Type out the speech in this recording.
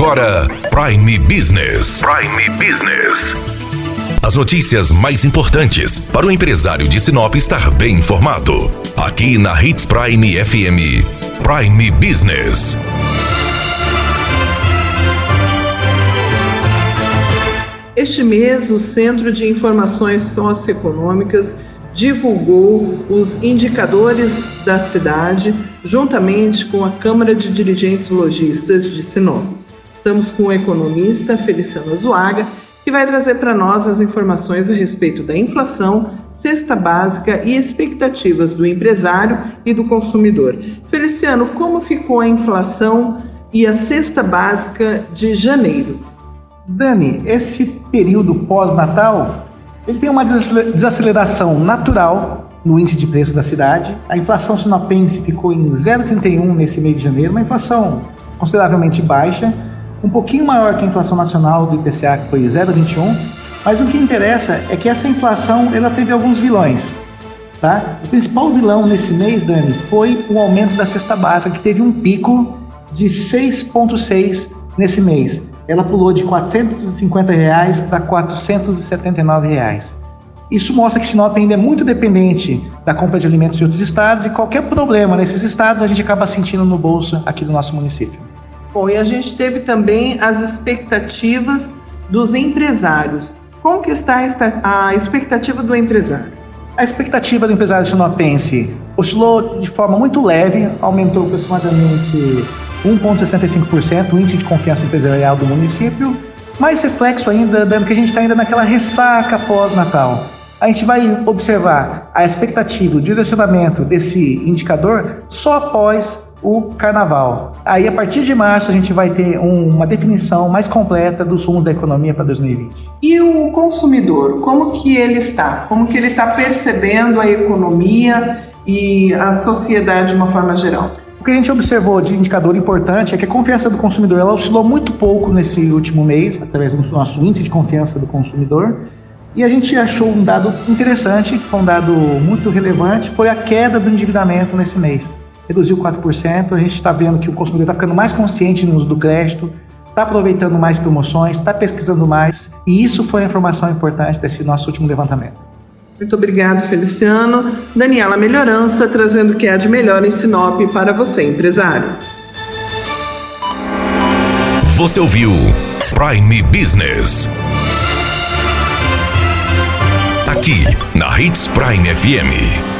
agora Prime Business. Prime Business. As notícias mais importantes para o empresário de Sinop estar bem informado. Aqui na Hits Prime FM. Prime Business. Este mês, o Centro de Informações Socioeconômicas divulgou os indicadores da cidade, juntamente com a Câmara de Dirigentes Logistas de Sinop. Estamos com o economista Feliciano Zuaga, que vai trazer para nós as informações a respeito da inflação, cesta básica e expectativas do empresário e do consumidor. Feliciano, como ficou a inflação e a cesta básica de janeiro? Dani, esse período pós-natal ele tem uma desaceleração natural no índice de preço da cidade. A inflação sinopense ficou em 0,31 nesse mês de janeiro, uma inflação consideravelmente baixa, um pouquinho maior que a inflação nacional do IPCA, que foi 0,21. Mas o que interessa é que essa inflação ela teve alguns vilões. Tá? O principal vilão nesse mês, Dani, foi o aumento da cesta básica, que teve um pico de 6,6 nesse mês ela pulou de 450 reais para 479 reais. Isso mostra que Sinop ainda é muito dependente da compra de alimentos de outros estados e qualquer problema nesses estados a gente acaba sentindo no bolso aqui do nosso município. Bom, e a gente teve também as expectativas dos empresários. Como que está a expectativa do empresário? A expectativa do empresário sinopense oscilou de forma muito leve, aumentou aproximadamente 1,65% o índice de confiança empresarial do município, mais reflexo ainda, dando que a gente está ainda naquela ressaca pós-Natal. A gente vai observar a expectativa, o direcionamento desse indicador só após o carnaval. Aí, a partir de março, a gente vai ter um, uma definição mais completa dos rumos da economia para 2020. E o consumidor, como que ele está? Como que ele está percebendo a economia e a sociedade de uma forma geral? O que a gente observou de indicador importante é que a confiança do consumidor ela oscilou muito pouco nesse último mês, através do nosso índice de confiança do consumidor. E a gente achou um dado interessante, que foi um dado muito relevante, foi a queda do endividamento nesse mês. Reduziu 4%, a gente está vendo que o consumidor está ficando mais consciente no uso do crédito, está aproveitando mais promoções, está pesquisando mais, e isso foi a informação importante desse nosso último levantamento. Muito obrigado, Feliciano. Daniela Melhorança, trazendo o que há de melhor em Sinop para você, empresário. Você ouviu Prime Business. Aqui, na Hits Prime FM.